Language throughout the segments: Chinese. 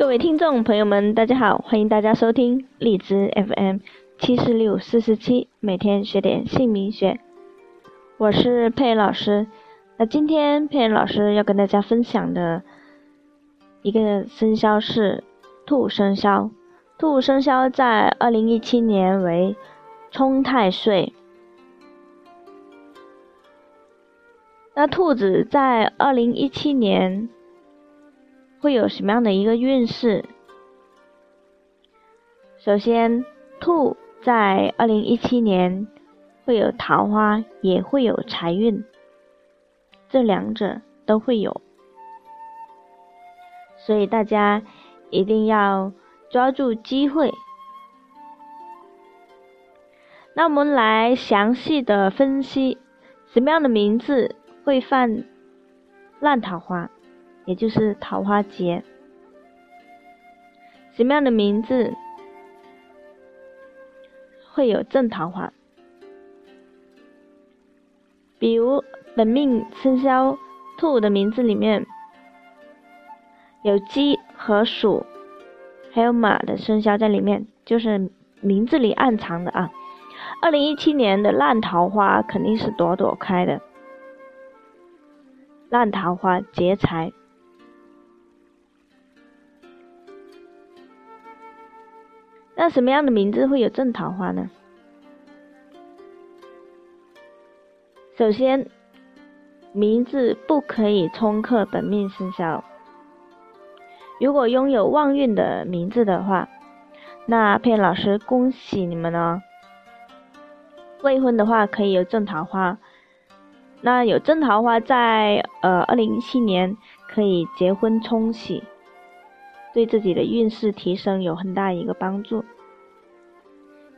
各位听众朋友们，大家好，欢迎大家收听荔枝 FM 七四六四四七，每天学点姓名学。我是佩老师。那今天佩老师要跟大家分享的一个生肖是兔生肖。兔生肖在二零一七年为冲太岁。那兔子在二零一七年。会有什么样的一个运势？首先，兔在二零一七年会有桃花，也会有财运，这两者都会有，所以大家一定要抓住机会。那我们来详细的分析，什么样的名字会犯烂桃花？也就是桃花劫，什么样的名字会有正桃花？比如本命生肖兔的名字里面有鸡和鼠，还有马的生肖在里面，就是名字里暗藏的啊。二零一七年的烂桃花肯定是朵朵开的，烂桃花劫财。那什么样的名字会有正桃花呢？首先，名字不可以冲克本命生肖。如果拥有旺运的名字的话，那佩老师恭喜你们哦。未婚的话可以有正桃花，那有正桃花在呃二零一七年可以结婚冲喜。对自己的运势提升有很大一个帮助。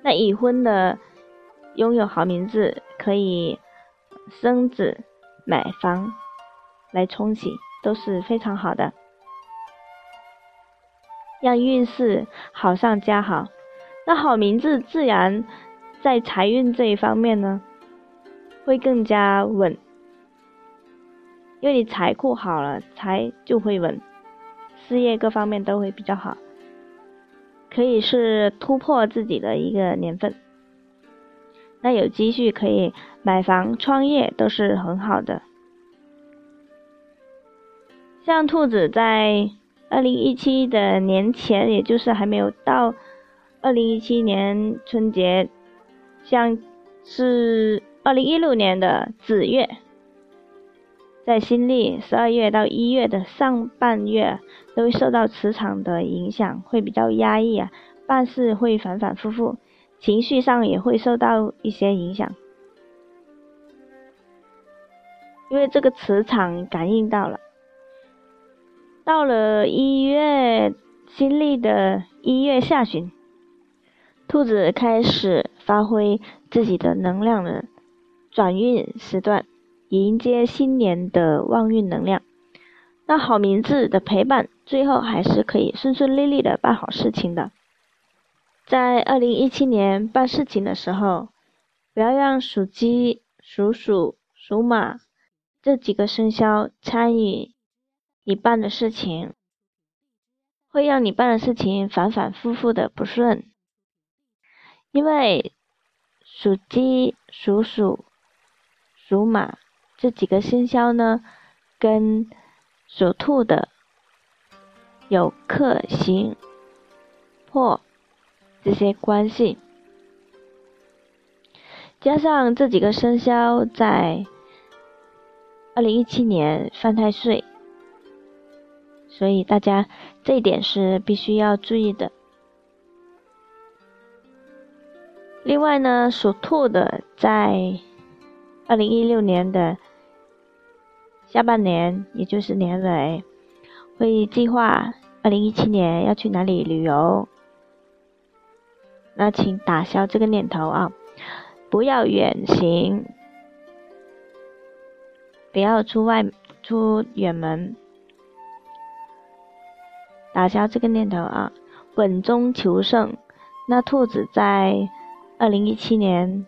那已婚的拥有好名字，可以生子、买房来冲喜，都是非常好的，让运势好上加好。那好名字自然在财运这一方面呢，会更加稳，因为你财库好了，财就会稳。事业各方面都会比较好，可以是突破自己的一个年份。那有积蓄可以买房、创业都是很好的。像兔子在二零一七的年前，也就是还没有到二零一七年春节，像是二零一六年的子月。在新历十二月到一月的上半月，都会受到磁场的影响，会比较压抑啊，办事会反反复复，情绪上也会受到一些影响，因为这个磁场感应到了。到了一月新历的一月下旬，兔子开始发挥自己的能量的转运时段。迎接新年的旺运能量，那好名字的陪伴，最后还是可以顺顺利利的办好事情的。在二零一七年办事情的时候，不要让属鸡、属鼠、属马这几个生肖参与你办的事情，会让你办的事情反反复复的不顺，因为属鸡、属鼠、属马。这几个生肖呢，跟属兔的有克刑破这些关系，加上这几个生肖在二零一七年犯太岁，所以大家这一点是必须要注意的。另外呢，属兔的在二零一六年的。下半年，也就是年尾，会计划二零一七年要去哪里旅游。那请打消这个念头啊，不要远行，不要出外出远门，打消这个念头啊，稳中求胜。那兔子在二零一七年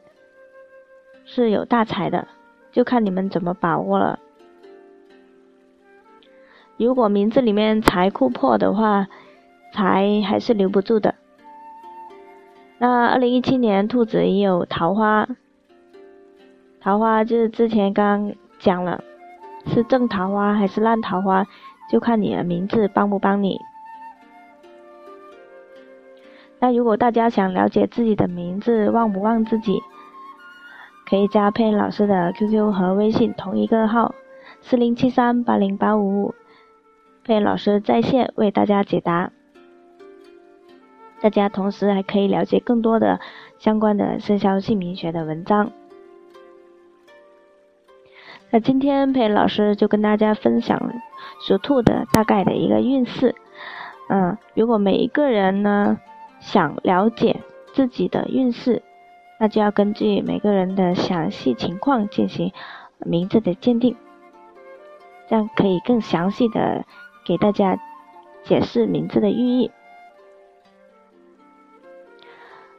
是有大财的，就看你们怎么把握了。如果名字里面财库破的话，财还是留不住的。那二零一七年兔子也有桃花，桃花就是之前刚讲了，是正桃花还是烂桃花，就看你的名字帮不帮你。那如果大家想了解自己的名字旺不旺自己，可以加佩老师的 QQ 和微信同一个号，四零七三八零八五五，佩老师在线为大家解答。大家同时还可以了解更多的相关的生肖姓名学的文章。那今天佩老师就跟大家分享属兔的大概的一个运势。嗯，如果每一个人呢想了解自己的运势，那就要根据每个人的详细情况进行名字的鉴定，这样可以更详细的给大家解释名字的寓意。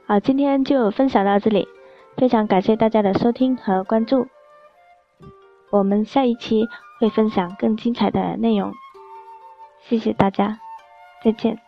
好，今天就分享到这里，非常感谢大家的收听和关注，我们下一期会分享更精彩的内容，谢谢大家，再见。